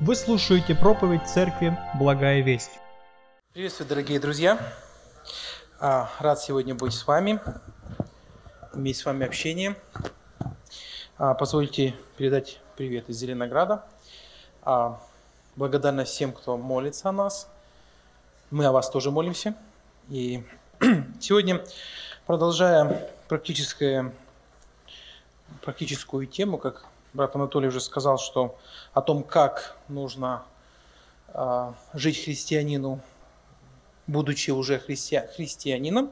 Вы слушаете проповедь церкви «Благая весть». Приветствую, дорогие друзья! А, Рад сегодня быть с вами, иметь с вами общение. А, Позвольте передать привет из Зеленограда. А, Благодарность всем, кто молится о нас. Мы о вас тоже молимся. И сегодня, продолжая практическое, практическую тему, как брат Анатолий уже сказал, что о том, как нужно а, жить христианину, будучи уже христи, христианином,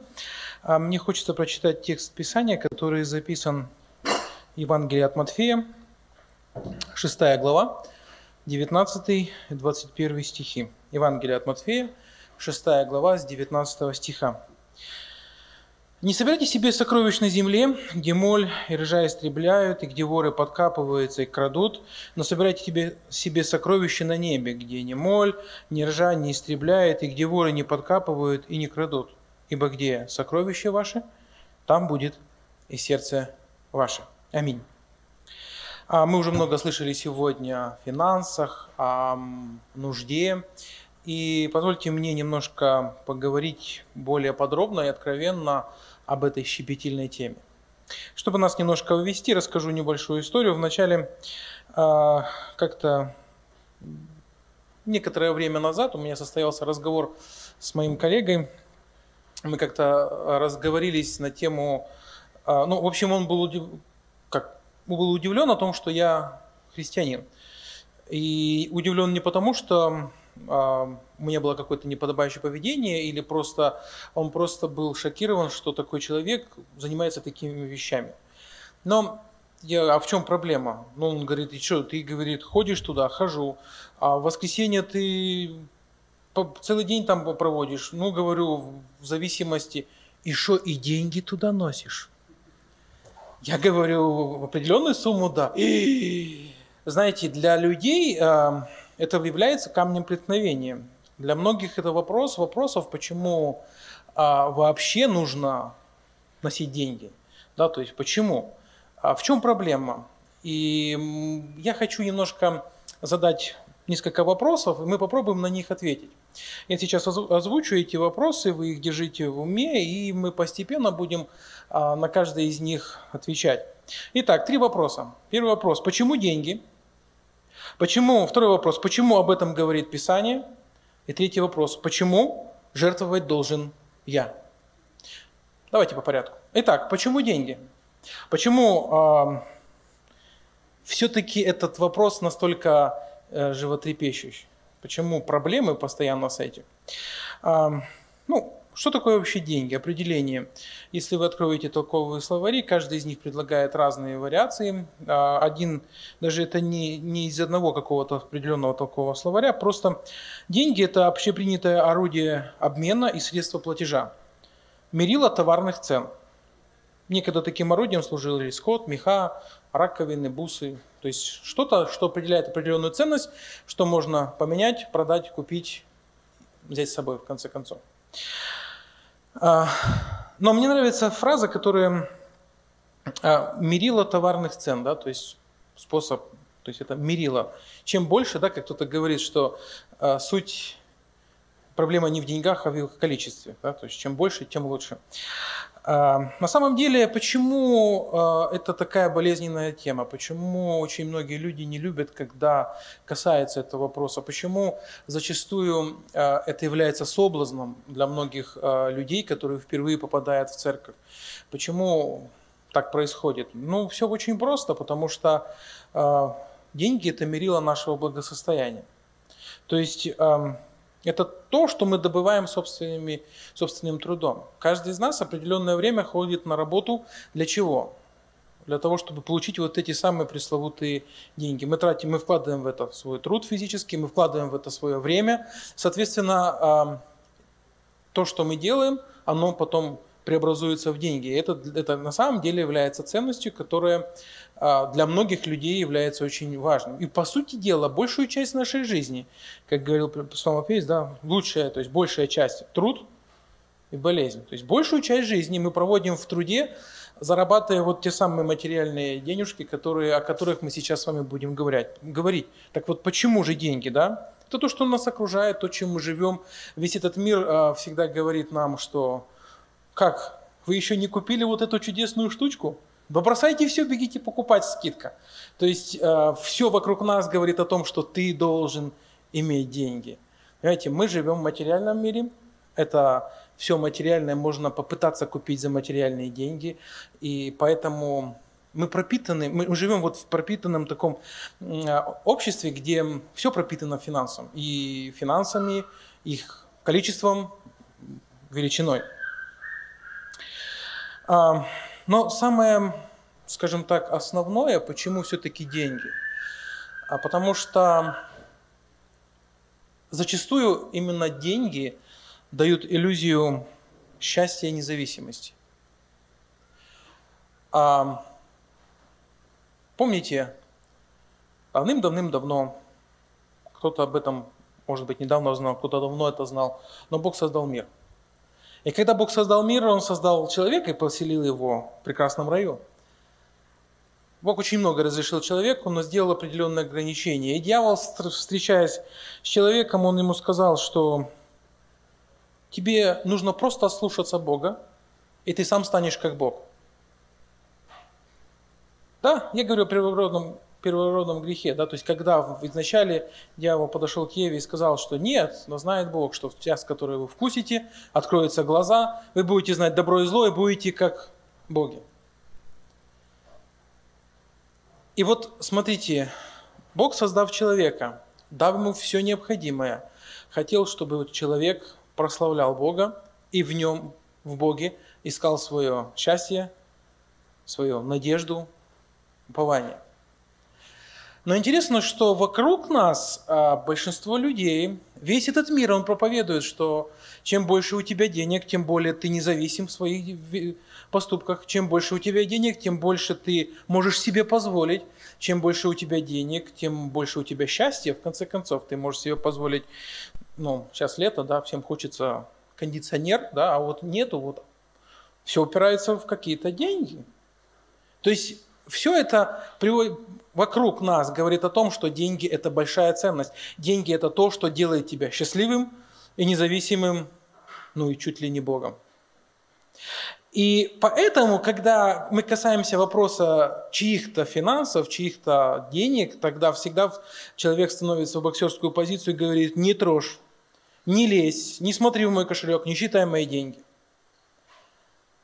а, мне хочется прочитать текст Писания, который записан в Евангелии от Матфея, 6 глава, 19 и 21 стихи. Евангелие от Матфея, 6 глава, с 19 стиха. Не собирайте себе сокровищ на земле, где моль и ржа истребляют, и где воры подкапываются и крадут, но собирайте тебе, себе сокровища на небе, где ни моль, ни ржа не истребляет, и где воры не подкапывают и не крадут. Ибо где сокровища ваши, там будет и сердце ваше. Аминь. А мы уже много слышали сегодня о финансах, о нужде, и позвольте мне немножко поговорить более подробно и откровенно об этой щепетильной теме. Чтобы нас немножко ввести, расскажу небольшую историю. Вначале э, как-то некоторое время назад у меня состоялся разговор с моим коллегой. Мы как-то разговорились на тему... Э, ну, в общем, он был, удив... как, был удивлен о том, что я христианин. И удивлен не потому, что у меня было какое-то неподобающее поведение, или просто он просто был шокирован, что такой человек занимается такими вещами. Но я, а в чем проблема? Ну, он говорит, и что, ты, говорит, ходишь туда, хожу, а в воскресенье ты целый день там проводишь. Ну, говорю, в зависимости, и что, и деньги туда носишь? Я говорю, в определенную сумму, да. И, знаете, для людей это является камнем преткновения. Для многих это вопрос вопросов, почему а, вообще нужно носить деньги. Да, то есть почему? А в чем проблема? И я хочу немножко задать несколько вопросов, и мы попробуем на них ответить. Я сейчас озвучу эти вопросы, вы их держите в уме, и мы постепенно будем а, на каждый из них отвечать. Итак, три вопроса. Первый вопрос. Почему деньги? Почему, второй вопрос, почему об этом говорит Писание? И третий вопрос, почему жертвовать должен я? Давайте по порядку. Итак, почему деньги? Почему э, все-таки этот вопрос настолько э, животрепещущий? Почему проблемы постоянно с этим? Э, ну, что такое вообще деньги? Определение. Если вы откроете толковые словари, каждый из них предлагает разные вариации. А, один, даже это не, не из одного какого-то определенного толкового словаря, просто деньги – это общепринятое орудие обмена и средство платежа. Мерило товарных цен. Некогда таким орудием служили скот, меха, раковины, бусы. То есть что-то, что определяет определенную ценность, что можно поменять, продать, купить, взять с собой в конце концов. А, но мне нравится фраза, которая а, мерила товарных цен, да, то есть способ, то есть это мерило. Чем больше, да, как кто-то говорит, что а, суть проблема не в деньгах, а в их количестве. Да? То есть чем больше, тем лучше. А, на самом деле, почему а, это такая болезненная тема? Почему очень многие люди не любят, когда касается этого вопроса? Почему зачастую а, это является соблазном для многих людей, которые впервые попадают в церковь? Почему так происходит? Ну, все очень просто, потому что деньги – это мерило нашего благосостояния. То есть это то, что мы добываем собственными, собственным трудом. Каждый из нас определенное время ходит на работу для чего? Для того, чтобы получить вот эти самые пресловутые деньги. Мы тратим, мы вкладываем в это свой труд физический, мы вкладываем в это свое время. Соответственно, то, что мы делаем, оно потом преобразуется в деньги. Это, это на самом деле является ценностью, которая а, для многих людей является очень важным. И по сути дела, большую часть нашей жизни, как говорил Псалмопевец, да, лучшая, то есть большая часть – труд и болезнь. То есть большую часть жизни мы проводим в труде, зарабатывая вот те самые материальные денежки, которые, о которых мы сейчас с вами будем говорить. говорить. Так вот, почему же деньги, да? Это то, что нас окружает, то, чем мы живем. Весь этот мир а, всегда говорит нам, что как, вы еще не купили вот эту чудесную штучку? Вы бросайте все, бегите покупать, скидка. То есть а, все вокруг нас говорит о том, что ты должен иметь деньги. Понимаете, мы живем в материальном мире, это все материальное можно попытаться купить за материальные деньги, и поэтому мы пропитаны, мы живем вот в пропитанном таком обществе, где все пропитано финансом, и финансами, их количеством, величиной. Но самое, скажем так, основное, почему все-таки деньги? А потому что зачастую именно деньги дают иллюзию счастья и независимости. Помните, давным-давным-давно, кто-то об этом, может быть, недавно знал, кто-то давно это знал, но Бог создал мир. И когда Бог создал мир, Он создал человека и поселил его в прекрасном раю. Бог очень много разрешил человеку, но сделал определенные ограничения. И дьявол, встречаясь с человеком, он ему сказал, что тебе нужно просто слушаться Бога, и ты сам станешь как Бог. Да, я говорю о первородном, первородном грехе, да, то есть когда вначале дьявол подошел к Еве и сказал, что нет, но знает Бог, что в час, который вы вкусите, откроются глаза, вы будете знать добро и зло и будете как боги. И вот смотрите, Бог, создав человека, дав ему все необходимое, хотел, чтобы человек прославлял Бога и в нем, в Боге, искал свое счастье, свою надежду, упование. Но интересно, что вокруг нас а, большинство людей, весь этот мир, он проповедует, что чем больше у тебя денег, тем более ты независим в своих поступках. Чем больше у тебя денег, тем больше ты можешь себе позволить. Чем больше у тебя денег, тем больше у тебя счастья. В конце концов, ты можешь себе позволить, ну, сейчас лето, да, всем хочется кондиционер, да, а вот нету, вот все упирается в какие-то деньги. То есть все это вокруг нас говорит о том, что деньги – это большая ценность. Деньги – это то, что делает тебя счастливым и независимым, ну и чуть ли не Богом. И поэтому, когда мы касаемся вопроса чьих-то финансов, чьих-то денег, тогда всегда человек становится в боксерскую позицию и говорит, не трожь, не лезь, не смотри в мой кошелек, не считай мои деньги.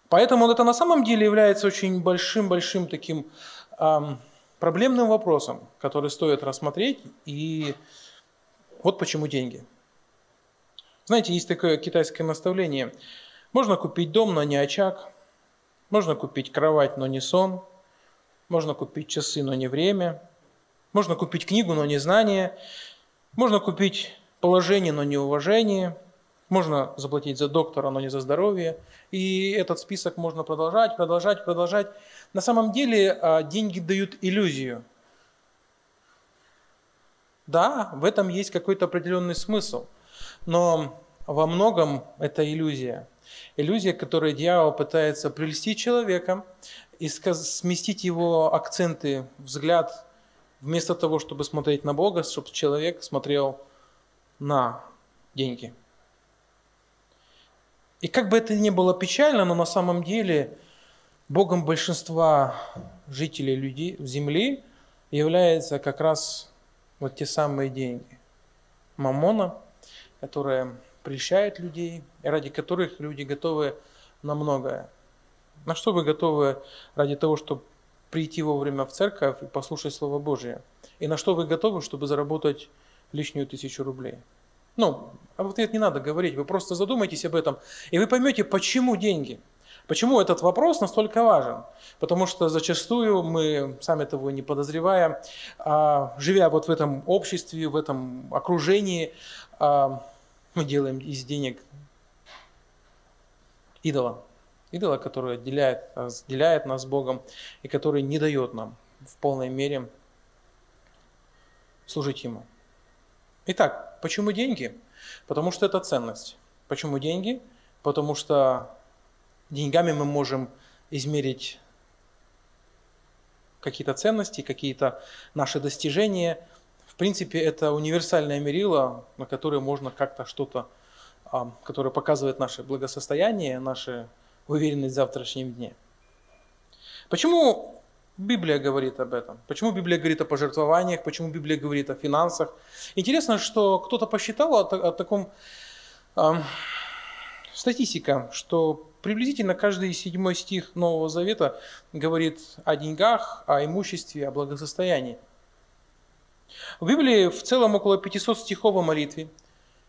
Поэтому это на самом деле является очень большим-большим таким эм, проблемным вопросом, который стоит рассмотреть. И вот почему деньги. Знаете, есть такое китайское наставление. Можно купить дом, но не очаг. Можно купить кровать, но не сон. Можно купить часы, но не время. Можно купить книгу, но не знание. Можно купить положение, но не уважение. Можно заплатить за доктора, но не за здоровье. И этот список можно продолжать, продолжать, продолжать. На самом деле а, деньги дают иллюзию. Да, в этом есть какой-то определенный смысл. Но во многом это иллюзия. Иллюзия, которой дьявол пытается прелести человека и сместить его акценты, взгляд, вместо того, чтобы смотреть на Бога, чтобы человек смотрел на деньги – и как бы это ни было печально, но на самом деле Богом большинства жителей людей, Земли является как раз вот те самые деньги. Мамона, которая прельщает людей, и ради которых люди готовы на многое. На что вы готовы ради того, чтобы прийти вовремя в церковь и послушать Слово Божие? И на что вы готовы, чтобы заработать лишнюю тысячу рублей? Ну, а в ответ не надо говорить, вы просто задумайтесь об этом, и вы поймете, почему деньги. Почему этот вопрос настолько важен? Потому что зачастую мы, сами того не подозревая, а, живя вот в этом обществе, в этом окружении, а, мы делаем из денег идола. Идола, который отделяет, разделяет нас с Богом и который не дает нам в полной мере служить Ему. Итак, почему деньги? Потому что это ценность. Почему деньги? Потому что деньгами мы можем измерить какие-то ценности, какие-то наши достижения. В принципе, это универсальное мерило, на которое можно как-то что-то, а, которое показывает наше благосостояние, нашу уверенность в завтрашнем дне. Почему Библия говорит об этом? Почему Библия говорит о пожертвованиях? Почему Библия говорит о финансах? Интересно, что кто-то посчитал о, о таком э, статистика, что приблизительно каждый седьмой стих Нового Завета говорит о деньгах, о имуществе, о благосостоянии. В Библии в целом около 500 стихов о молитве,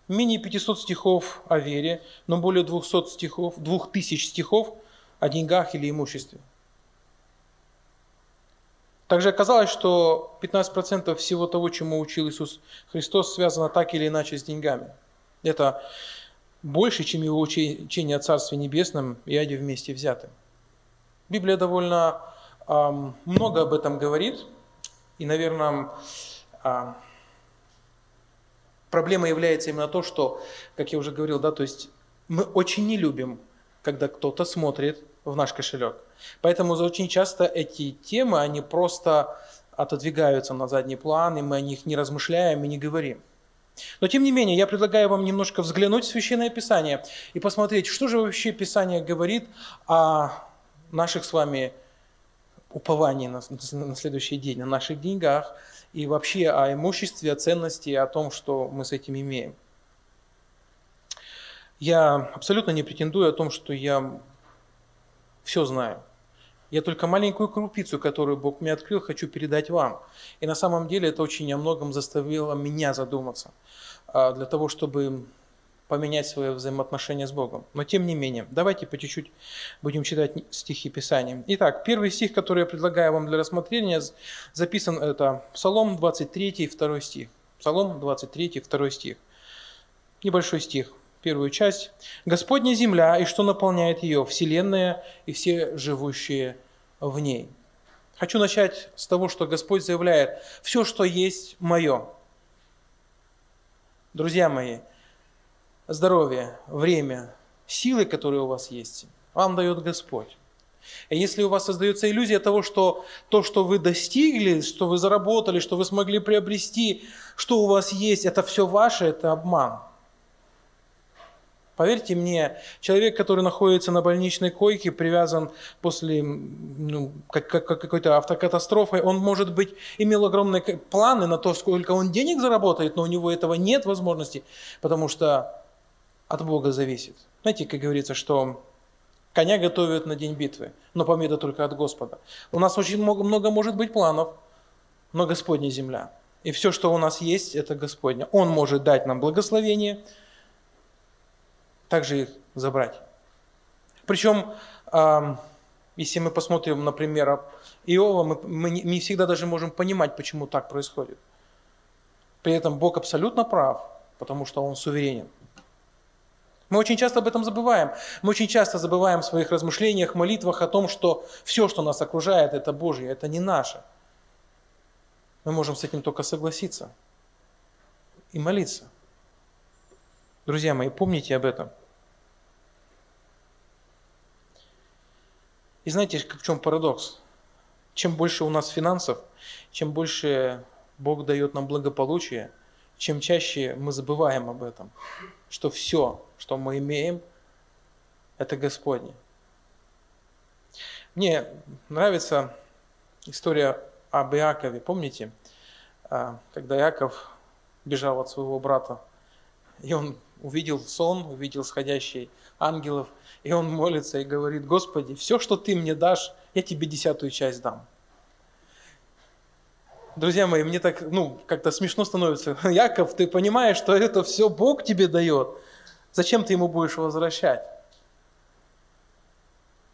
менее 500 стихов о вере, но более 200 стихов, 2000 стихов о деньгах или имуществе. Также оказалось, что 15% всего того, чему учил Иисус Христос, связано так или иначе с деньгами. Это больше, чем его учение о Царстве Небесном и Аде вместе взяты. Библия довольно э, много об этом говорит, и, наверное, э, проблема является именно то, что, как я уже говорил, да, то есть мы очень не любим, когда кто-то смотрит в наш кошелек. Поэтому очень часто эти темы, они просто отодвигаются на задний план, и мы о них не размышляем и не говорим. Но тем не менее, я предлагаю вам немножко взглянуть в Священное Писание и посмотреть, что же вообще Писание говорит о наших с вами уповании на, на следующий день, о наших деньгах и вообще о имуществе, о ценности, о том, что мы с этим имеем. Я абсолютно не претендую о том, что я все знаю. Я только маленькую крупицу, которую Бог мне открыл, хочу передать вам. И на самом деле это очень о многом заставило меня задуматься, а, для того, чтобы поменять свои взаимоотношения с Богом. Но тем не менее, давайте по чуть-чуть будем читать стихи Писания. Итак, первый стих, который я предлагаю вам для рассмотрения, записан это Псалом 23, 2 стих. Псалом 23, 2 стих. Небольшой стих первую часть. «Господня земля, и что наполняет ее, вселенная и все живущие в ней». Хочу начать с того, что Господь заявляет, все, что есть, мое. Друзья мои, здоровье, время, силы, которые у вас есть, вам дает Господь. И если у вас создается иллюзия того, что то, что вы достигли, что вы заработали, что вы смогли приобрести, что у вас есть, это все ваше, это обман – Поверьте мне, человек, который находится на больничной койке, привязан после ну, как, как, какой-то автокатастрофы, он, может быть, имел огромные планы на то, сколько он денег заработает, но у него этого нет возможности, потому что от Бога зависит. Знаете, как говорится, что коня готовят на день битвы, но победа только от Господа. У нас очень много, много может быть планов, но Господня земля. И все, что у нас есть, это Господня. Он может дать нам благословение – также их забрать. Причем, если мы посмотрим, например, Иова, мы, не всегда даже можем понимать, почему так происходит. При этом Бог абсолютно прав, потому что Он суверенен. Мы очень часто об этом забываем. Мы очень часто забываем в своих размышлениях, молитвах о том, что все, что нас окружает, это Божье, это не наше. Мы можем с этим только согласиться и молиться. Друзья мои, помните об этом. И знаете, в чем парадокс? Чем больше у нас финансов, чем больше Бог дает нам благополучие, чем чаще мы забываем об этом, что все, что мы имеем, это Господне. Мне нравится история об Иакове. Помните, а, когда Иаков бежал от своего брата, и он увидел сон, увидел сходящий ангелов – и он молится и говорит, Господи, все, что Ты мне дашь, я тебе десятую часть дам. Друзья мои, мне так, ну, как-то смешно становится. Яков, ты понимаешь, что это все Бог тебе дает. Зачем ты ему будешь возвращать?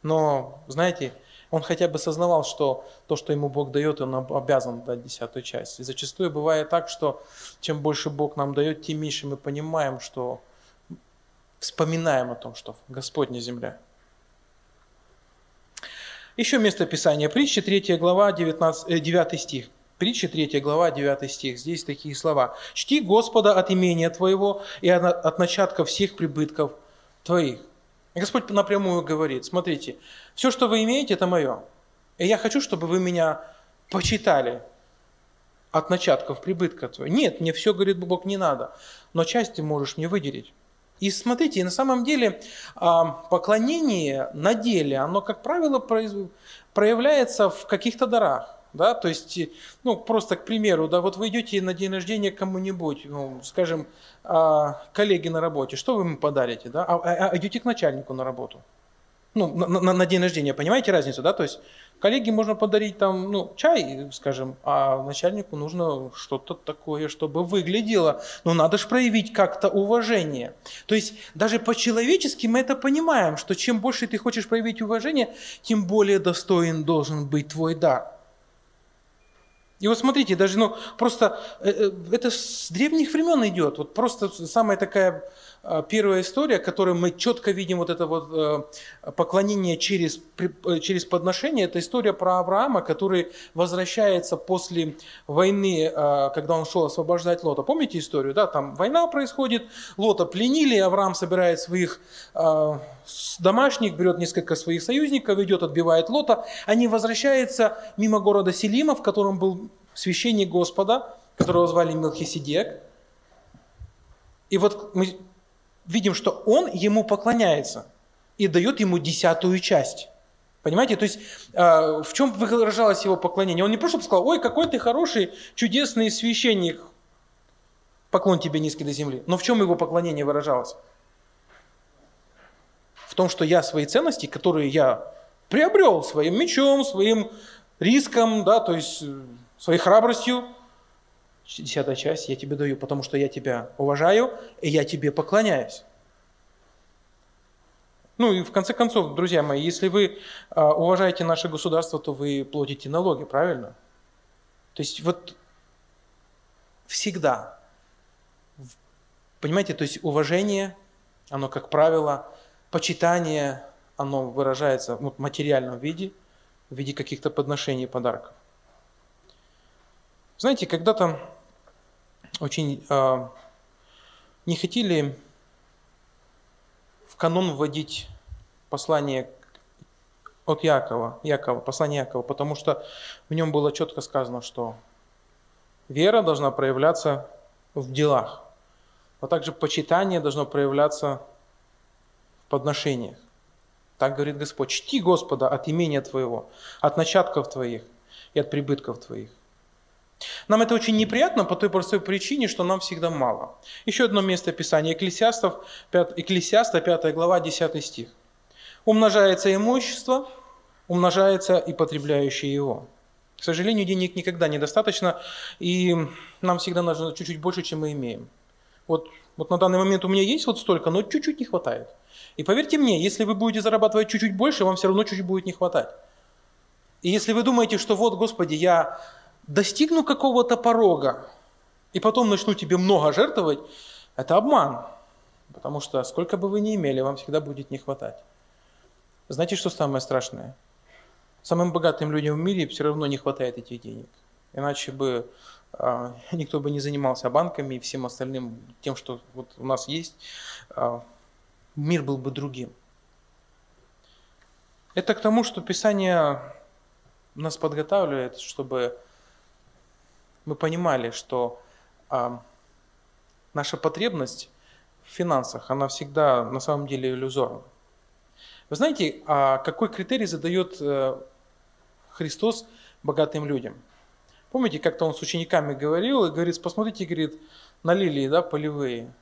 Но, знаете, он хотя бы сознавал, что то, что ему Бог дает, он обязан дать десятую часть. И зачастую бывает так, что чем больше Бог нам дает, тем меньше мы понимаем, что вспоминаем о том, что Господня земля. Еще место Писания. Притча 3 глава 19, 9 э, стих. Притча 3 глава 9 стих. Здесь такие слова. «Чти Господа от имения твоего и от начатка всех прибытков твоих». Господь напрямую говорит, смотрите, все, что вы имеете, это мое. И я хочу, чтобы вы меня почитали от начатков прибытка твоего. Нет, мне все, говорит Бог, не надо, но часть ты можешь мне выделить. И смотрите, на самом деле а, поклонение на деле, оно, как правило, проявляется в каких-то дарах. Да? То есть, ну, просто к примеру, да, вот вы идете на день рождения кому-нибудь, ну, скажем, а, коллеге на работе, что вы ему подарите? Да? А, а, а идете к начальнику на работу. Ну, на, на, на день рождения, понимаете разницу, да? То есть Коллеге можно подарить там, ну, чай, скажем, а начальнику нужно что-то такое, чтобы выглядело. Но надо же проявить как-то уважение. То есть даже по-человечески мы это понимаем, что чем больше ты хочешь проявить уважение, тем более достоин должен быть твой дар. И вот смотрите, даже, ну, просто э, э, это с древних времен идет. Вот просто самая такая первая история, которой мы четко видим вот это вот э, поклонение через, э, через подношение, это история про Авраама, который возвращается после войны, э, когда он шел освобождать Лота. Помните историю? Да, там война происходит, Лота пленили, Авраам собирает своих домашних, берет несколько своих союзников, идет, отбивает Лота. Они возвращаются мимо города Селима, в котором был священник Господа, которого звали Мелхиседек. И вот мы видим, что он ему поклоняется и дает ему десятую часть. Понимаете? То есть э, в чем выражалось его поклонение? Он не просто сказал, ой, какой ты хороший, чудесный священник, поклон тебе низкий до земли. Но в чем его поклонение выражалось? В том, что я свои ценности, которые я приобрел своим мечом, своим риском, да, то есть своей храбростью, десятая часть я тебе даю, потому что я тебя уважаю, и я тебе поклоняюсь. Ну и в конце концов, друзья мои, если вы а, уважаете наше государство, то вы платите налоги, правильно? То есть вот всегда, понимаете, то есть уважение, оно, как правило, почитание, оно выражается в материальном виде, в виде каких-то подношений и подарков. Знаете, когда-то очень э, не хотели в канон вводить послание от Якова, Якова, послание Якова, потому что в нем было четко сказано, что вера должна проявляться в делах, а также почитание должно проявляться в подношениях. Так говорит Господь, чти Господа от имения Твоего, от начатков Твоих и от прибытков Твоих. Нам это очень неприятно по той простой причине, что нам всегда мало. Еще одно место Писания, Экклесиастов, 5, Экклесиаста, 5 глава, 10 стих. «Умножается имущество, умножается и потребляющие его». К сожалению, денег никогда недостаточно, и нам всегда нужно чуть-чуть больше, чем мы имеем. Вот, вот на данный момент у меня есть вот столько, но чуть-чуть не хватает. И поверьте мне, если вы будете зарабатывать чуть-чуть больше, вам все равно чуть-чуть будет не хватать. И если вы думаете, что вот, Господи, я достигну какого-то порога, и потом начну тебе много жертвовать, это обман. Потому что сколько бы вы ни имели, вам всегда будет не хватать. Знаете, что самое страшное? Самым богатым людям в мире все равно не хватает этих денег. Иначе бы э, никто бы не занимался банками и всем остальным, тем, что вот у нас есть, э, мир был бы другим. Это к тому, что Писание нас подготавливает, чтобы мы понимали, что а, наша потребность в финансах, она всегда на самом деле иллюзорна. Вы знаете, а какой критерий задает э, Христос богатым людям? Помните, как-то он с учениками говорил и говорит, посмотрите, говорит, на лилии, да, полевые.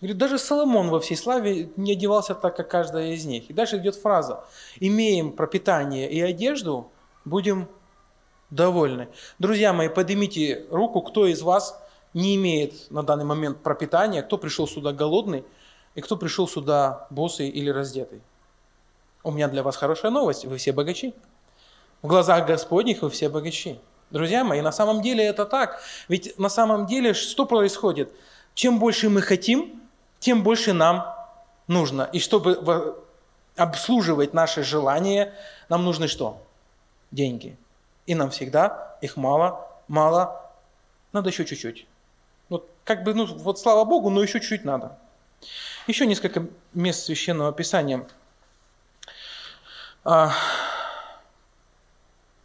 Говорит, даже Соломон во всей славе не одевался так, как каждая из них. И дальше идет фраза, имеем пропитание и одежду, будем довольны. Друзья мои, поднимите руку, кто из вас не имеет на данный момент пропитания, кто пришел сюда голодный и кто пришел сюда босый или раздетый. У меня для вас хорошая новость, вы все богачи. В глазах Господних вы все богачи. Друзья мои, на самом деле это так. Ведь на самом деле что происходит? Чем больше мы хотим, тем больше нам нужно. И чтобы обслуживать наши желания, нам нужны что? Деньги. И нам всегда их мало, мало, надо еще чуть-чуть. Вот как бы, ну вот слава Богу, но еще чуть-чуть надо. Еще несколько мест Священного Писания. А,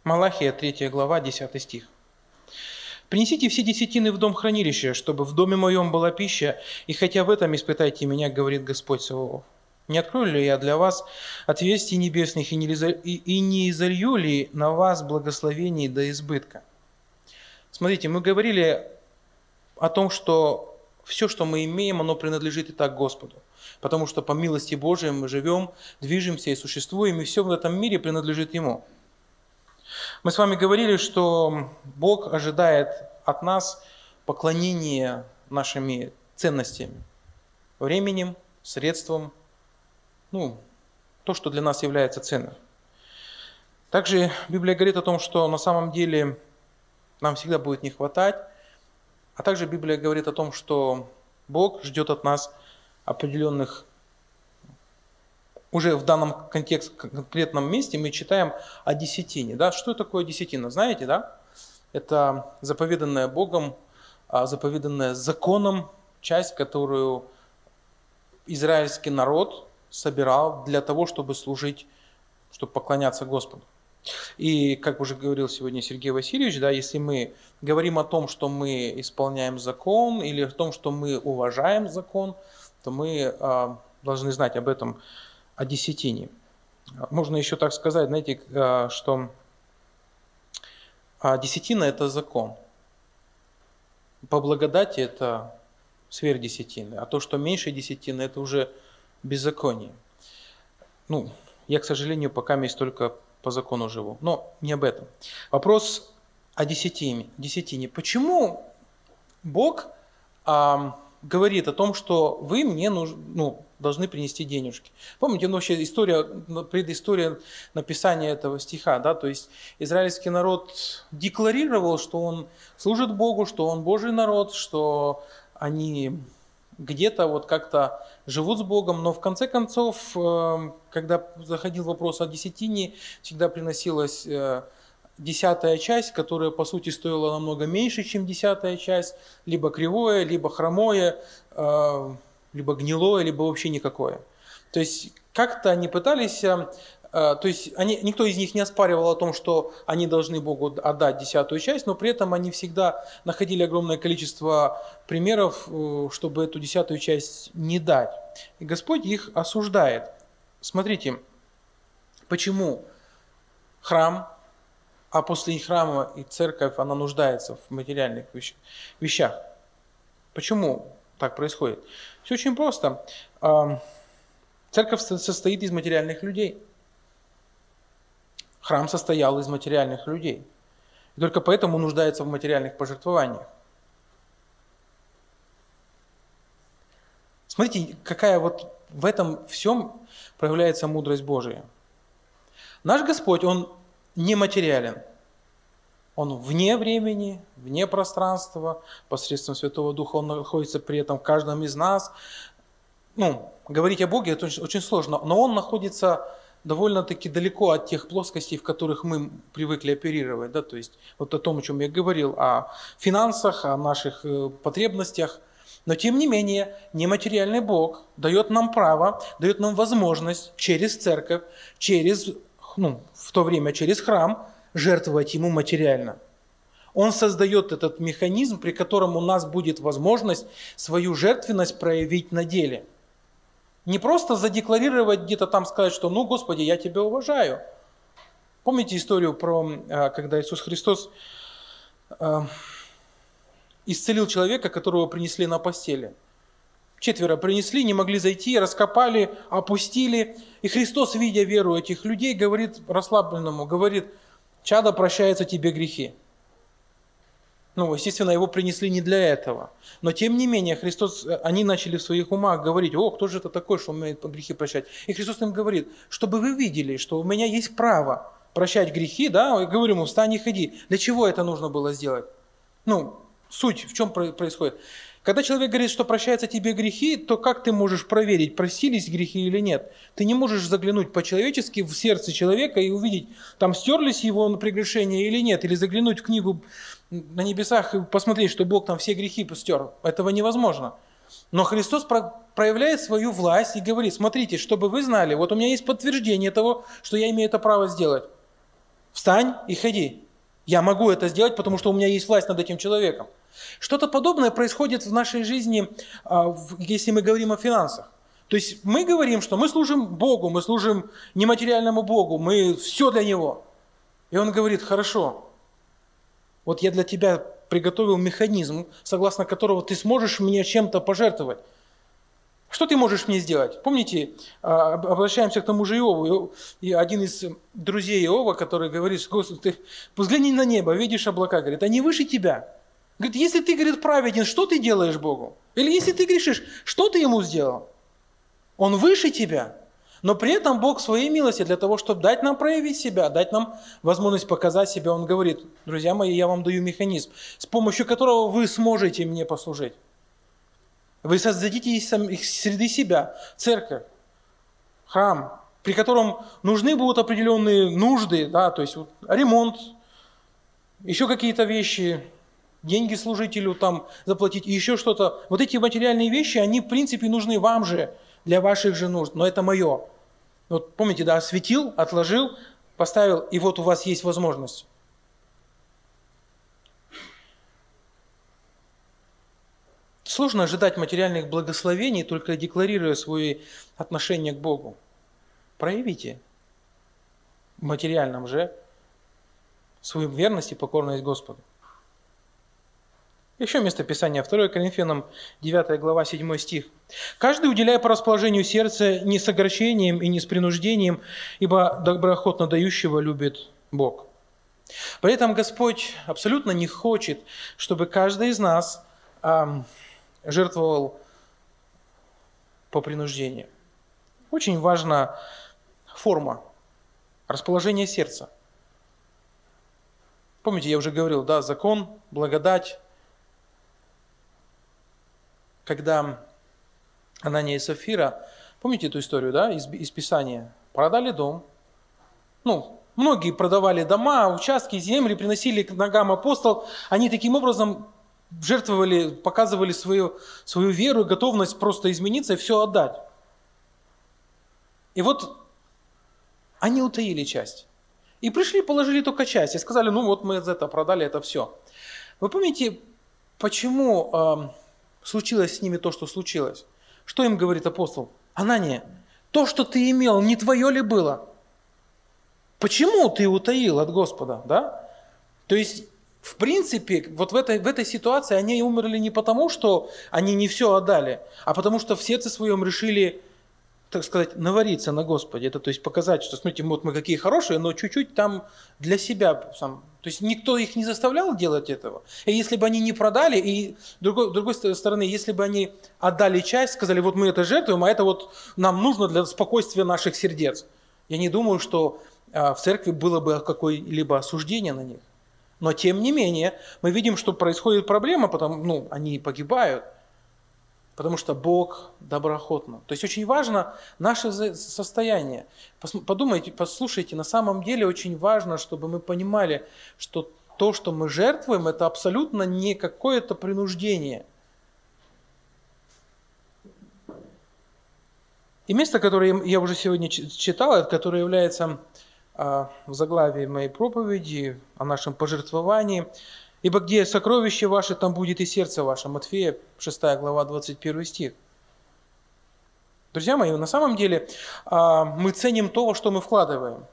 Малахия, 3 глава, 10 стих. «Принесите все десятины в дом хранилища, чтобы в доме моем была пища, и хотя в этом испытайте меня, говорит Господь Саваоф. Не открою ли я для вас отверстий небесных и не, и не изолью ли на вас благословений до избытка?» Смотрите, мы говорили о том, что все, что мы имеем, оно принадлежит и так Господу. Потому что по милости Божией мы живем, движемся и существуем, и все в этом мире принадлежит Ему. Мы с вами говорили, что Бог ожидает от нас поклонения нашими ценностями, временем, средством, ну, то, что для нас является ценным. Также Библия говорит о том, что на самом деле нам всегда будет не хватать, а также Библия говорит о том, что Бог ждет от нас определенных уже в данном контексте, конкретном месте мы читаем о десятине. Да? Что такое десятина? Знаете, да? Это заповеданная Богом, а, заповеданная законом часть, которую израильский народ собирал для того, чтобы служить, чтобы поклоняться Господу. И, как уже говорил сегодня Сергей Васильевич, да, если мы говорим о том, что мы исполняем закон, или о том, что мы уважаем закон, то мы э, должны знать об этом о десятине. Можно еще так сказать, знаете, э, что десятина – это закон. По благодати это сверхдесятины, а то, что меньше десятины, это уже беззаконие. Ну, я, к сожалению, пока есть только по закону живу. Но не об этом. Вопрос о десятине. десятине. Почему Бог а, говорит о том, что вы мне нуж, ну, должны принести денежки. Помните, ну, вообще история, предыстория написания этого стиха, да, то есть израильский народ декларировал, что он служит Богу, что он Божий народ, что они где-то вот как-то живут с Богом, но в конце концов, э, когда заходил вопрос о десятине, всегда приносилась э, десятая часть, которая по сути стоила намного меньше, чем десятая часть, либо кривое, либо хромое, э, либо гнилое, либо вообще никакое. То есть как-то они пытались, э, э, то есть они, никто из них не оспаривал о том, что они должны Богу отдать десятую часть, но при этом они всегда находили огромное количество примеров, чтобы эту десятую часть не дать. И Господь их осуждает. Смотрите, почему храм а после храма и церковь, она нуждается в материальных вещах. Почему так происходит? Все очень просто. Церковь состоит из материальных людей. Храм состоял из материальных людей. И только поэтому нуждается в материальных пожертвованиях. Смотрите, какая вот в этом всем проявляется мудрость Божия. Наш Господь, Он нематериален. Он вне времени, вне пространства, посредством Святого Духа Он находится при этом в каждом из нас. Ну, говорить о Боге это очень, очень сложно, но Он находится довольно-таки далеко от тех плоскостей, в которых мы привыкли оперировать. Да? То есть вот о том, о чем я говорил, о финансах, о наших э, потребностях. Но тем не менее, нематериальный Бог дает нам право, дает нам возможность через церковь, через ну, в то время через храм, жертвовать ему материально. Он создает этот механизм, при котором у нас будет возможность свою жертвенность проявить на деле. Не просто задекларировать где-то там, сказать, что «ну, Господи, я Тебя уважаю». Помните историю про, э, когда Иисус Христос э, исцелил человека, которого принесли на постели – Четверо принесли, не могли зайти, раскопали, опустили. И Христос, видя веру этих людей, говорит расслабленному, говорит, чада прощаются тебе грехи. Ну, естественно, его принесли не для этого. Но тем не менее, Христос, они начали в своих умах говорить, о, кто же это такой, что умеет грехи прощать? И Христос им говорит, чтобы вы видели, что у меня есть право прощать грехи, да, и говорю ему, встань и ходи. Для чего это нужно было сделать? Ну, суть в чем происходит? Когда человек говорит, что прощаются тебе грехи, то как ты можешь проверить, простились грехи или нет? Ты не можешь заглянуть по-человечески в сердце человека и увидеть, там стерлись его прегрешения или нет, или заглянуть в книгу на небесах и посмотреть, что Бог там все грехи стер. Этого невозможно. Но Христос проявляет свою власть и говорит, смотрите, чтобы вы знали, вот у меня есть подтверждение того, что я имею это право сделать. Встань и ходи. Я могу это сделать, потому что у меня есть власть над этим человеком. Что-то подобное происходит в нашей жизни, а, если мы говорим о финансах. То есть мы говорим, что мы служим Богу, мы служим нематериальному Богу, мы все для Него. И Он говорит, хорошо, вот я для тебя приготовил механизм, согласно которого ты сможешь мне чем-то пожертвовать. Что ты можешь мне сделать? Помните, а, обращаемся к тому же Иову. И один из друзей Иова, который говорит, Господи, ты взгляни на небо, видишь облака, говорит, они выше тебя. Говорит, если ты, говорит, праведен, что ты делаешь Богу? Или если ты грешишь, что ты ему сделал? Он выше тебя. Но при этом Бог своей милости для того, чтобы дать нам проявить себя, дать нам возможность показать себя, Он говорит, друзья мои, я вам даю механизм, с помощью которого вы сможете мне послужить. Вы создадите из среды себя церковь, храм, при котором нужны будут определенные нужды, да, то есть вот, ремонт, еще какие-то вещи, деньги служителю там заплатить, еще что-то. Вот эти материальные вещи, они в принципе нужны вам же, для ваших же нужд, но это мое. Вот помните, да, осветил, отложил, поставил, и вот у вас есть возможность. Сложно ожидать материальных благословений, только декларируя свои отношения к Богу. Проявите в материальном же свою верность и покорность Господу. Еще место Писания, 2 Коринфянам, 9 глава, 7 стих. «Каждый, уделяя по расположению сердца, не с огорчением и не с принуждением, ибо доброохотно дающего любит Бог». При этом Господь абсолютно не хочет, чтобы каждый из нас эм, жертвовал по принуждению. Очень важна форма, расположение сердца. Помните, я уже говорил, да, закон, благодать. Когда Анания и Сафира, помните эту историю, да, из, из Писания? Продали дом. Ну, многие продавали дома, участки, земли, приносили к ногам апостол. Они таким образом жертвовали, показывали свою, свою веру, готовность просто измениться и все отдать. И вот они утаили часть. И пришли, положили только часть. И сказали, ну вот мы это продали, это все. Вы помните, почему э, случилось с ними то, что случилось? Что им говорит апостол? Анания, то, что ты имел, не твое ли было? Почему ты утаил от Господа? Да? То есть в принципе, вот в этой, в этой ситуации они умерли не потому, что они не все отдали, а потому что в сердце своем решили, так сказать, навариться на Господе. Это то есть показать, что, смотрите, вот мы какие хорошие, но чуть-чуть там для себя сам. То есть никто их не заставлял делать этого. И если бы они не продали, и другой, другой стороны, если бы они отдали часть, сказали, вот мы это жертвуем, а это вот нам нужно для спокойствия наших сердец. Я не думаю, что а, в церкви было бы какое-либо осуждение на них. Но тем не менее, мы видим, что происходит проблема, потому, ну, они погибают, потому что Бог доброохотно. То есть очень важно наше состояние. Подумайте, послушайте, на самом деле очень важно, чтобы мы понимали, что то, что мы жертвуем, это абсолютно не какое-то принуждение. И место, которое я уже сегодня читал, которое является в заглавии моей проповеди о нашем пожертвовании. «Ибо где сокровище ваше, там будет и сердце ваше». Матфея, 6 глава, 21 стих. Друзья мои, на самом деле а, мы ценим то, во что мы вкладываем.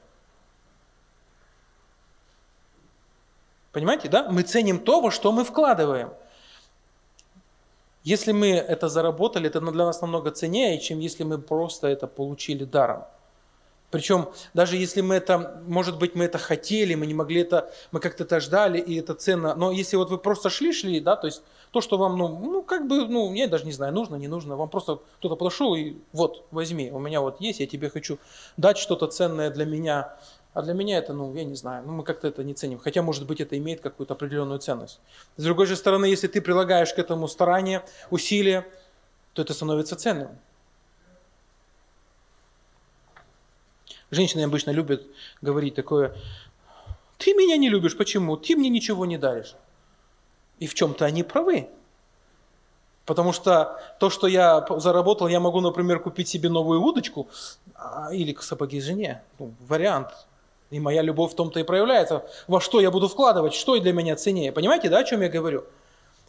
Понимаете, да? Мы ценим то, во что мы вкладываем. Если мы это заработали, это для нас намного ценнее, чем если мы просто это получили даром. Причем даже если мы это, может быть, мы это хотели, мы не могли это, мы как-то это ждали, и это ценно. Но если вот вы просто шли-шли, да, то есть то, что вам, ну, ну, как бы, ну, я даже не знаю, нужно, не нужно, вам просто кто-то подошел и вот, возьми, у меня вот есть, я тебе хочу дать что-то ценное для меня, а для меня это, ну, я не знаю, ну, мы как-то это не ценим. Хотя, может быть, это имеет какую-то определенную ценность. С другой же стороны, если ты прилагаешь к этому старание, усилия, то это становится ценным. Женщины обычно любят говорить такое, ты меня не любишь, почему? Ты мне ничего не даришь. И в чем-то они правы. Потому что то, что я заработал, я могу, например, купить себе новую удочку а, или сапоги жене. Ну, вариант. И моя любовь в том-то и проявляется. Во что я буду вкладывать, что для меня ценнее. Понимаете, да, о чем я говорю?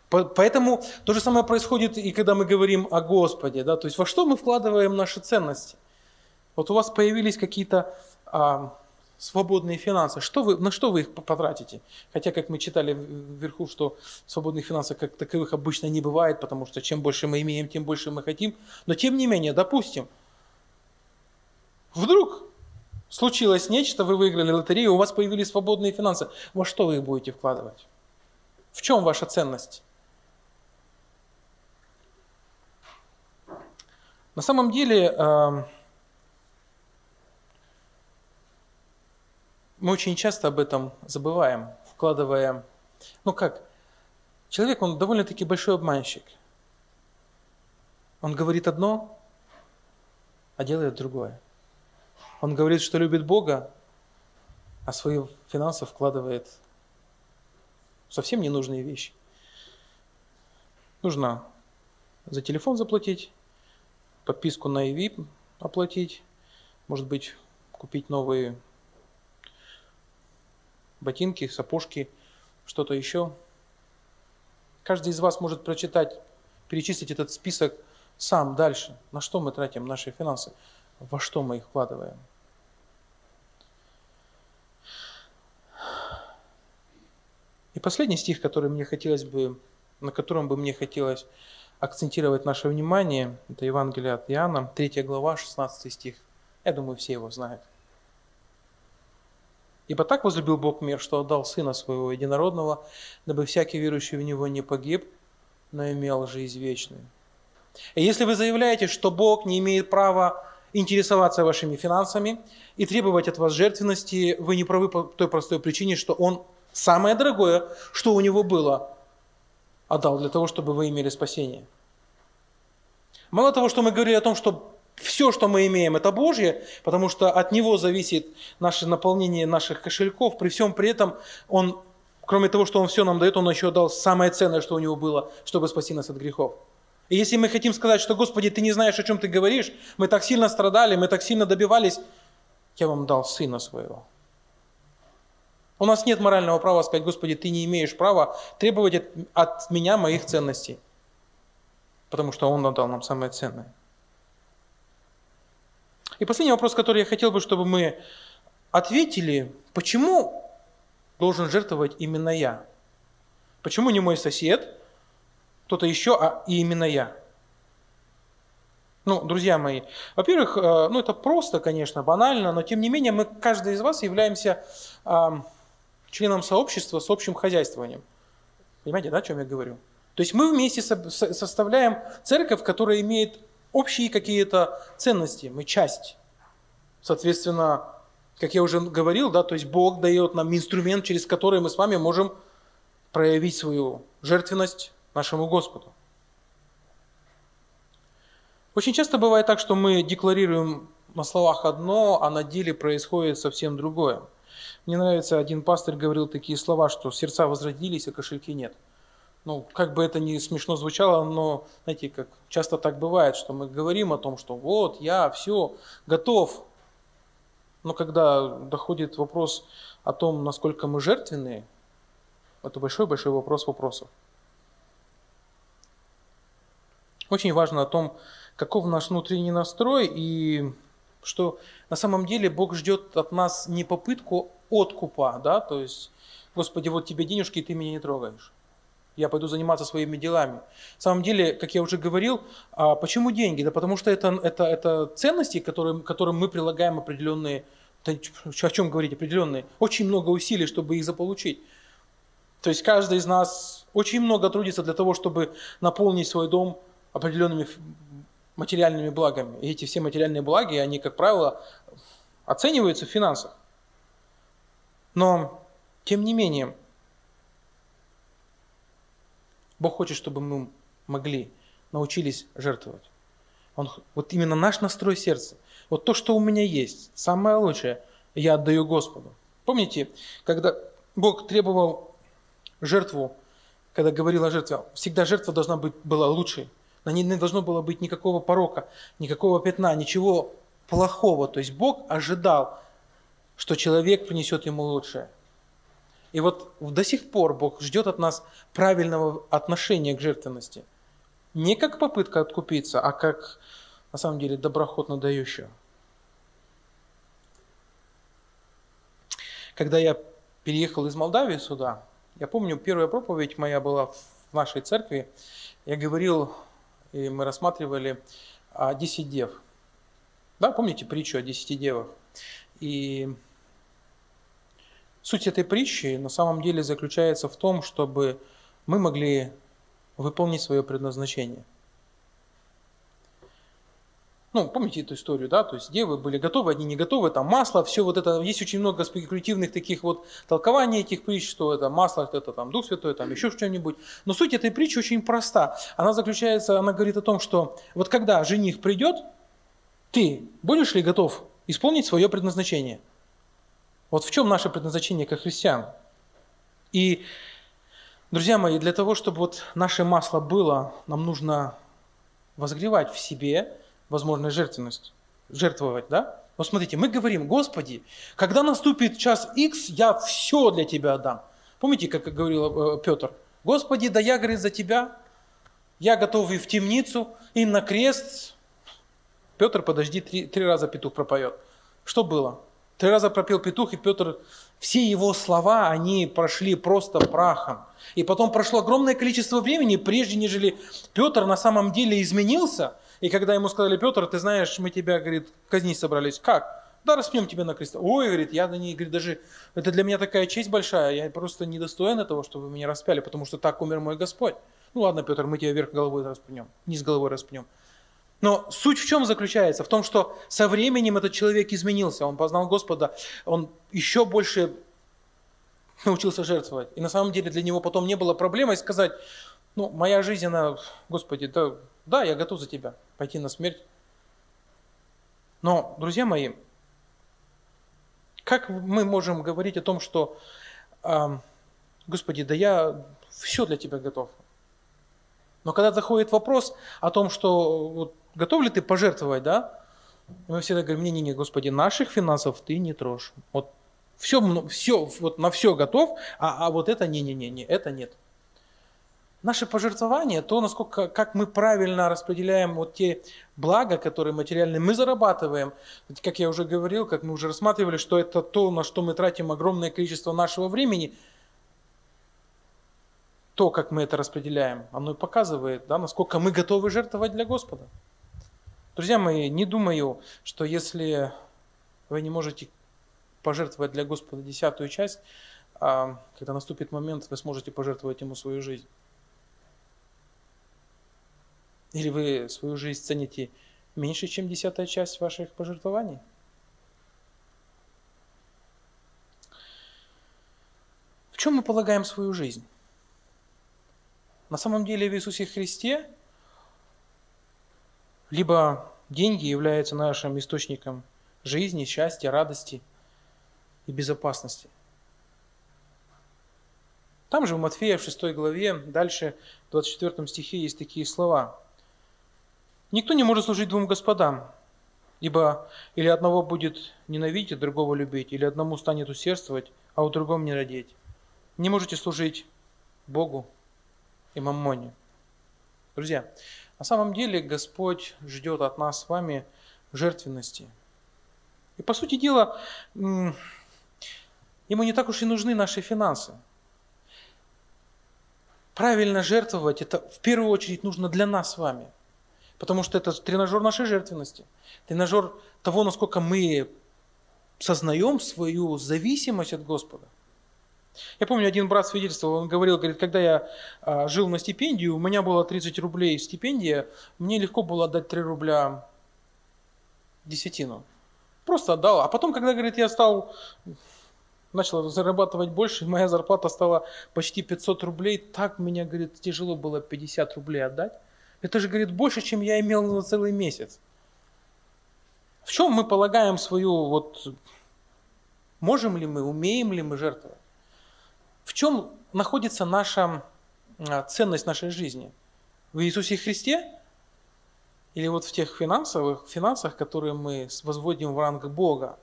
Поэтому то же самое происходит и когда мы говорим о Господе. Да? То есть во что мы вкладываем наши ценности? Вот у вас появились какие-то а, свободные финансы. Что вы, на что вы их потратите? Хотя, как мы читали вверху, что свободных финансов как таковых обычно не бывает, потому что чем больше мы имеем, тем больше мы хотим. Но тем не менее, допустим, вдруг случилось нечто, вы выиграли лотерею, у вас появились свободные финансы. Во что вы их будете вкладывать? В чем ваша ценность? На самом деле, мы очень часто об этом забываем, вкладывая, ну как, человек, он довольно-таки большой обманщик. Он говорит одно, а делает другое. Он говорит, что любит Бога, а свои финансы вкладывает в совсем ненужные вещи. Нужно за телефон заплатить, подписку на EVIP оплатить, может быть, купить новые ботинки, сапожки, что-то еще. Каждый из вас может прочитать, перечислить этот список сам дальше. На что мы тратим наши финансы, во что мы их вкладываем. И последний стих, который мне хотелось бы, на котором бы мне хотелось акцентировать наше внимание, это Евангелие от Иоанна, 3 глава, 16 стих. Я думаю, все его знают. «Ибо так возлюбил Бог мир, что отдал Сына Своего Единородного, дабы всякий верующий в Него не погиб, но имел жизнь вечную». И если вы заявляете, что Бог не имеет права интересоваться вашими финансами и требовать от вас жертвенности, вы не правы по той простой причине, что Он самое дорогое, что у Него было, отдал для того, чтобы вы имели спасение. Мало того, что мы говорили о том, что все, что мы имеем, это Божье, потому что от Него зависит наше наполнение наших кошельков. При всем при этом Он, кроме того, что Он все нам дает, Он еще дал самое ценное, что у Него было, чтобы спасти нас от грехов. И если мы хотим сказать, что, Господи, Ты не знаешь, о чем Ты говоришь, мы так сильно страдали, мы так сильно добивались, я вам дал Сына Своего. У нас нет морального права сказать, Господи, ты не имеешь права требовать от меня моих ценностей. Потому что Он отдал нам самое ценное. И последний вопрос, который я хотел бы, чтобы мы ответили, почему должен жертвовать именно я? Почему не мой сосед, кто-то еще, а именно я? Ну, друзья мои, во-первых, э, ну это просто, конечно, банально, но тем не менее мы, каждый из вас являемся членом сообщества с общим хозяйствованием. Понимаете, да, о чем я говорю? То есть мы вместе составляем церковь, которая имеет общие какие-то ценности, мы часть. Соответственно, как я уже говорил, да, то есть Бог дает нам инструмент, через который мы с вами можем проявить свою жертвенность нашему Господу. Очень часто бывает так, что мы декларируем на словах одно, а на деле происходит совсем другое. Мне нравится, один пастор говорил такие слова, что сердца возродились, а кошельки нет. Ну, как бы это ни смешно звучало, но, знаете, как часто так бывает, что мы говорим о том, что вот, я все, готов. Но когда доходит вопрос о том, насколько мы жертвенные, это большой-большой вопрос вопросов. Очень важно о том, каков наш внутренний настрой и что на самом деле Бог ждет от нас не попытку откупа, да, то есть, Господи, вот тебе денежки, и ты меня не трогаешь. Я пойду заниматься своими делами. На самом деле, как я уже говорил, а почему деньги? Да потому что это, это, это ценности, которые, которым мы прилагаем определенные, о чем говорить, определенные, очень много усилий, чтобы их заполучить. То есть каждый из нас очень много трудится для того, чтобы наполнить свой дом определенными материальными благами. И эти все материальные благи, они, как правило, оцениваются в финансах. Но, тем не менее, Бог хочет, чтобы мы могли, научились жертвовать. Он, вот именно наш настрой сердца, вот то, что у меня есть, самое лучшее, я отдаю Господу. Помните, когда Бог требовал жертву, когда говорил о жертве, всегда жертва должна быть была лучшей. На ней не должно было быть никакого порока, никакого пятна, ничего плохого. То есть Бог ожидал что человек принесет ему лучшее. И вот до сих пор Бог ждет от нас правильного отношения к жертвенности. Не как попытка откупиться, а как на самом деле доброхотно дающего. Когда я переехал из Молдавии сюда, я помню, первая проповедь моя была в нашей церкви. Я говорил, и мы рассматривали о десять дев. Да, помните притчу о десяти девах? И суть этой притчи на самом деле заключается в том, чтобы мы могли выполнить свое предназначение – ну, помните эту историю, да, то есть девы были готовы, одни не готовы, там масло, все вот это, есть очень много спекулятивных таких вот толкований этих притч, что это масло, это там Дух Святой, там еще что-нибудь. Но суть этой притчи очень проста. Она заключается, она говорит о том, что вот когда жених придет, ты будешь ли готов исполнить свое предназначение? Вот в чем наше предназначение как христиан? И, друзья мои, для того, чтобы вот наше масло было, нам нужно возгревать в себе возможная жертвенность, жертвовать, да? Вот смотрите, мы говорим, Господи, когда наступит час X, я все для Тебя отдам. Помните, как говорил э, Петр? Господи, да я, говорит, за Тебя, я готов и в темницу, и на крест. Петр, подожди, три, три раза петух пропоет. Что было? Три раза пропел петух, и Петр, все его слова, они прошли просто прахом. И потом прошло огромное количество времени, прежде нежели Петр на самом деле изменился – и когда ему сказали, Петр, ты знаешь, мы тебя, говорит, казнить собрались. Как? Да, распнем тебя на креста. Ой, говорит, я на ней, говорит, даже, это для меня такая честь большая, я просто недостоин этого, чтобы меня распяли, потому что так умер мой Господь. Ну ладно, Петр, мы тебя вверх головой распнем, низ головой распнем. Но суть в чем заключается? В том, что со временем этот человек изменился, он познал Господа, он еще больше научился жертвовать. И на самом деле для него потом не было проблемой сказать, ну, моя жизнь, она, Господи, да да, я готов за тебя пойти на смерть. Но, друзья мои, как мы можем говорить о том, что, э, Господи, да я все для Тебя готов. Но когда заходит вопрос о том, что вот, готов ли ты пожертвовать, да, мы всегда говорим, не, не, не, Господи, наших финансов ты не трожь. Вот все, все, вот на все готов, а, а вот это не, не, не, не, это нет. Наше пожертвование, то, насколько, как мы правильно распределяем вот те блага, которые материальные мы зарабатываем, как я уже говорил, как мы уже рассматривали, что это то, на что мы тратим огромное количество нашего времени, то, как мы это распределяем, оно и показывает, да, насколько мы готовы жертвовать для Господа. Друзья мои, не думаю, что если вы не можете пожертвовать для Господа десятую часть, а, когда наступит момент, вы сможете пожертвовать Ему свою жизнь. Или вы свою жизнь цените меньше, чем десятая часть ваших пожертвований? В чем мы полагаем свою жизнь? На самом деле в Иисусе Христе либо деньги являются нашим источником жизни, счастья, радости и безопасности. Там же в Матфея в 6 главе, дальше в 24 стихе есть такие слова. Никто не может служить двум господам, ибо или одного будет ненавидеть, а другого любить, или одному станет усердствовать, а у другого не родить. Не можете служить Богу и маммоне. Друзья, на самом деле Господь ждет от нас с вами жертвенности. И по сути дела, ему не так уж и нужны наши финансы. Правильно жертвовать, это в первую очередь нужно для нас с вами – Потому что это тренажер нашей жертвенности. Тренажер того, насколько мы сознаем свою зависимость от Господа. Я помню, один брат свидетельствовал, он говорил, говорит, когда я а, жил на стипендию, у меня было 30 рублей стипендия, мне легко было отдать 3 рубля десятину. Просто отдал. А потом, когда, говорит, я стал, начал зарабатывать больше, моя зарплата стала почти 500 рублей, так мне, говорит, тяжело было 50 рублей отдать. Это же, говорит, больше, чем я имел на целый месяц. В чем мы полагаем свою, вот, можем ли мы, умеем ли мы жертвовать? В чем находится наша ценность нашей жизни? В Иисусе Христе? Или вот в тех финансовых финансах, которые мы возводим в ранг Бога?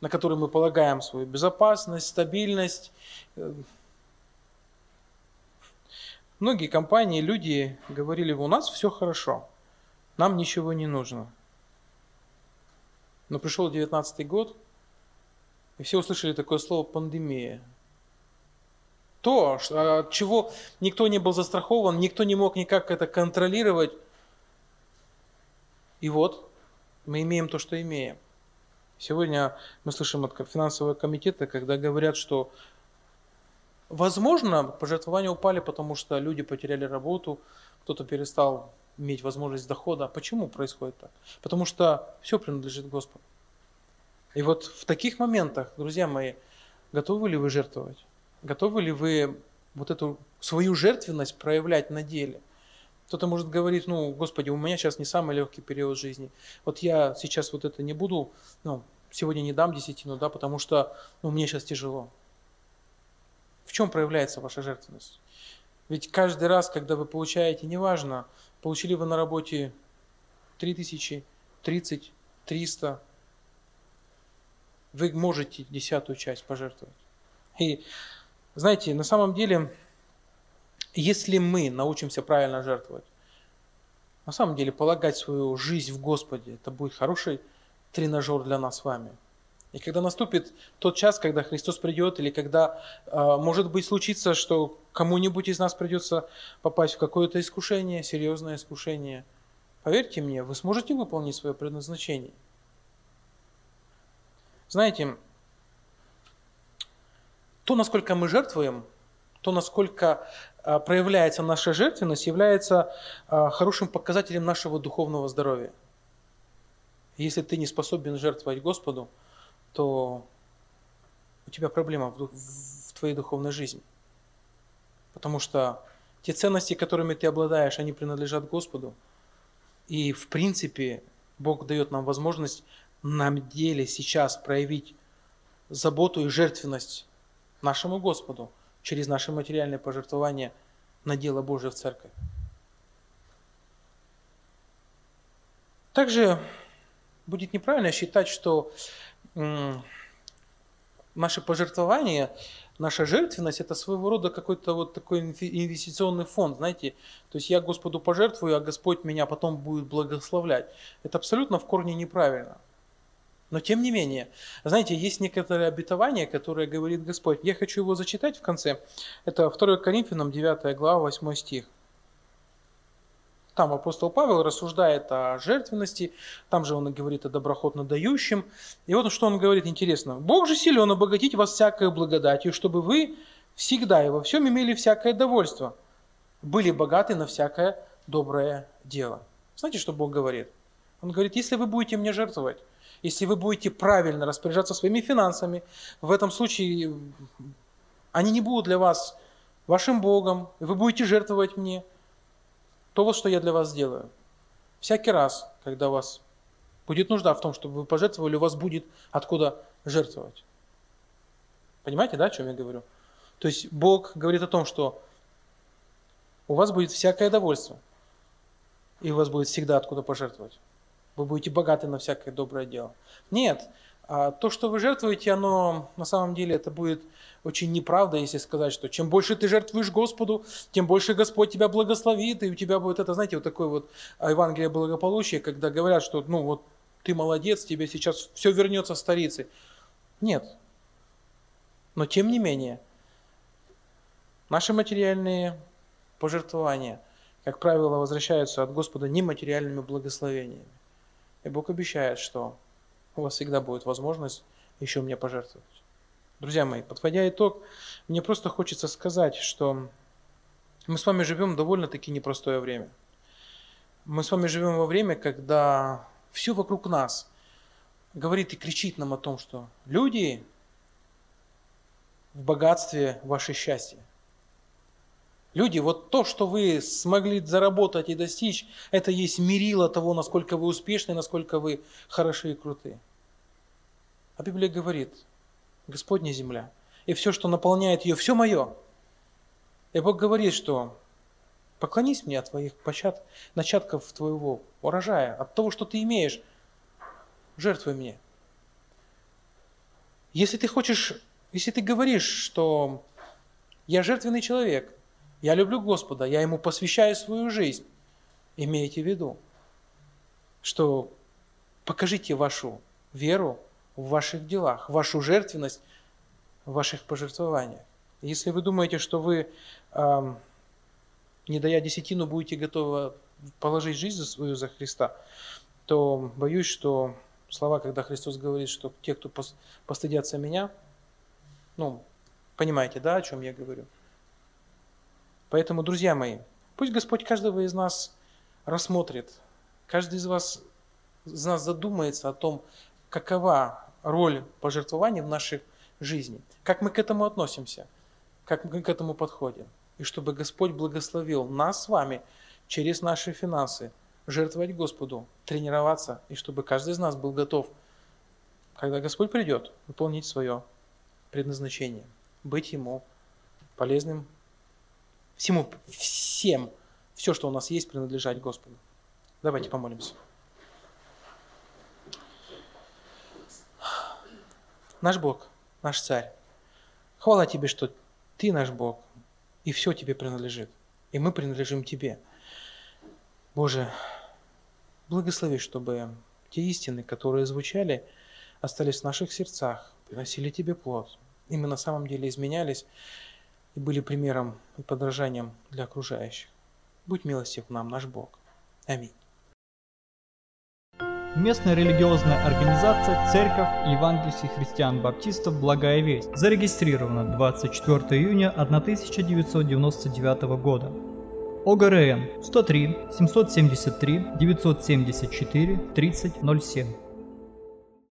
на который мы полагаем свою безопасность, стабильность. Многие компании, люди говорили, у нас все хорошо, нам ничего не нужно. Но пришел 19 год, и все услышали такое слово пандемия. То, от чего никто не был застрахован, никто не мог никак это контролировать. И вот мы имеем то, что имеем. Сегодня мы слышим от финансового комитета, когда говорят, что возможно пожертвования упали, потому что люди потеряли работу, кто-то перестал иметь возможность дохода. Почему происходит так? Потому что все принадлежит Господу. И вот в таких моментах, друзья мои, готовы ли вы жертвовать? Готовы ли вы вот эту свою жертвенность проявлять на деле? Кто-то может говорить, ну, Господи, у меня сейчас не самый легкий период жизни. Вот я сейчас вот это не буду, ну, сегодня не дам десятину, да, потому что ну, мне сейчас тяжело. В чем проявляется ваша жертвенность? Ведь каждый раз, когда вы получаете, неважно, получили вы на работе 3000, 30, 300, вы можете десятую часть пожертвовать. И знаете, на самом деле если мы научимся правильно жертвовать, на самом деле полагать свою жизнь в Господе, это будет хороший тренажер для нас с вами. И когда наступит тот час, когда Христос придет, или когда, а, может быть, случится, что кому-нибудь из нас придется попасть в какое-то искушение, серьезное искушение, поверьте мне, вы сможете выполнить свое предназначение. Знаете, то, насколько мы жертвуем, то, насколько а, проявляется наша жертвенность, является а, хорошим показателем нашего духовного здоровья. Если ты не способен жертвовать Господу, то у тебя проблема в, в твоей духовной жизни. Потому что те ценности, которыми ты обладаешь, они принадлежат Господу. И в принципе Бог дает нам возможность на деле сейчас проявить заботу и жертвенность нашему Господу через наши материальные пожертвования на дело Божие в церковь. Также будет неправильно считать, что наши пожертвования, наша жертвенность – это своего рода какой-то вот такой инвестиционный фонд, знаете. То есть я Господу пожертвую, а Господь меня потом будет благословлять. Это абсолютно в корне неправильно. Но тем не менее, знаете, есть некоторые обетования, которые говорит Господь. Я хочу его зачитать в конце. Это 2 Коринфянам 9 глава 8 стих. Там апостол Павел рассуждает о жертвенности, там же он говорит о доброхотно дающем. И вот что он говорит интересно. «Бог же силен обогатить вас всякой благодатью, чтобы вы всегда и во всем имели всякое довольство, были богаты на всякое доброе дело». Знаете, что Бог говорит? Он говорит, если вы будете мне жертвовать, если вы будете правильно распоряжаться своими финансами, в этом случае они не будут для вас вашим Богом, вы будете жертвовать мне, то вот что я для вас сделаю. Всякий раз, когда у вас будет нужда в том, чтобы вы пожертвовали, у вас будет откуда жертвовать. Понимаете, да, о чем я говорю? То есть Бог говорит о том, что у вас будет всякое довольство, и у вас будет всегда откуда пожертвовать вы будете богаты на всякое доброе дело. Нет, а то, что вы жертвуете, оно на самом деле это будет очень неправда, если сказать, что чем больше ты жертвуешь Господу, тем больше Господь тебя благословит, и у тебя будет это, знаете, вот такое вот Евангелие благополучия, когда говорят, что ну вот ты молодец, тебе сейчас все вернется старицей. Нет. Но тем не менее, наши материальные пожертвования, как правило, возвращаются от Господа нематериальными благословениями. И Бог обещает, что у вас всегда будет возможность еще мне пожертвовать. Друзья мои, подводя итог, мне просто хочется сказать, что мы с вами живем довольно-таки непростое время. Мы с вами живем во время, когда все вокруг нас говорит и кричит нам о том, что люди в богатстве ваше счастье. Люди, вот то, что вы смогли заработать и достичь, это есть мерило того, насколько вы успешны, насколько вы хороши и крутые. А Библия говорит, Господня земля, и все, что наполняет ее, все мое. И Бог говорит, что поклонись мне от твоих почат, начатков твоего урожая, от того, что ты имеешь, жертвуй мне. Если ты хочешь, если ты говоришь, что я жертвенный человек, я люблю Господа, я Ему посвящаю свою жизнь, имейте в виду, что покажите вашу веру в ваших делах, вашу жертвенность в ваших пожертвованиях. Если вы думаете, что вы, э, не дая десятину, будете готовы положить жизнь за свою за Христа, то боюсь, что слова, когда Христос говорит, что те, кто постыдятся меня, ну, понимаете, да, о чем я говорю? Поэтому, друзья мои, пусть Господь каждого из нас рассмотрит, каждый из вас из нас задумается о том, какова роль пожертвования в нашей жизни, как мы к этому относимся, как мы к этому подходим. И чтобы Господь благословил нас с вами через наши финансы жертвовать Господу, тренироваться, и чтобы каждый из нас был готов, когда Господь придет, выполнить свое предназначение, быть Ему полезным, всему, всем, все, что у нас есть, принадлежать Господу. Давайте помолимся. Наш Бог, наш Царь, хвала Тебе, что Ты наш Бог, и все Тебе принадлежит, и мы принадлежим Тебе. Боже, благослови, чтобы те истины, которые звучали, остались в наших сердцах, приносили Тебе плод, и мы на самом деле изменялись и были примером и подражанием для окружающих. Будь милостив нам, наш Бог. Аминь. Местная религиозная организация Церковь Евангельских христиан-баптистов «Благая весть» зарегистрирована 24 июня 1999 года. ОГРН 103 773 974 3007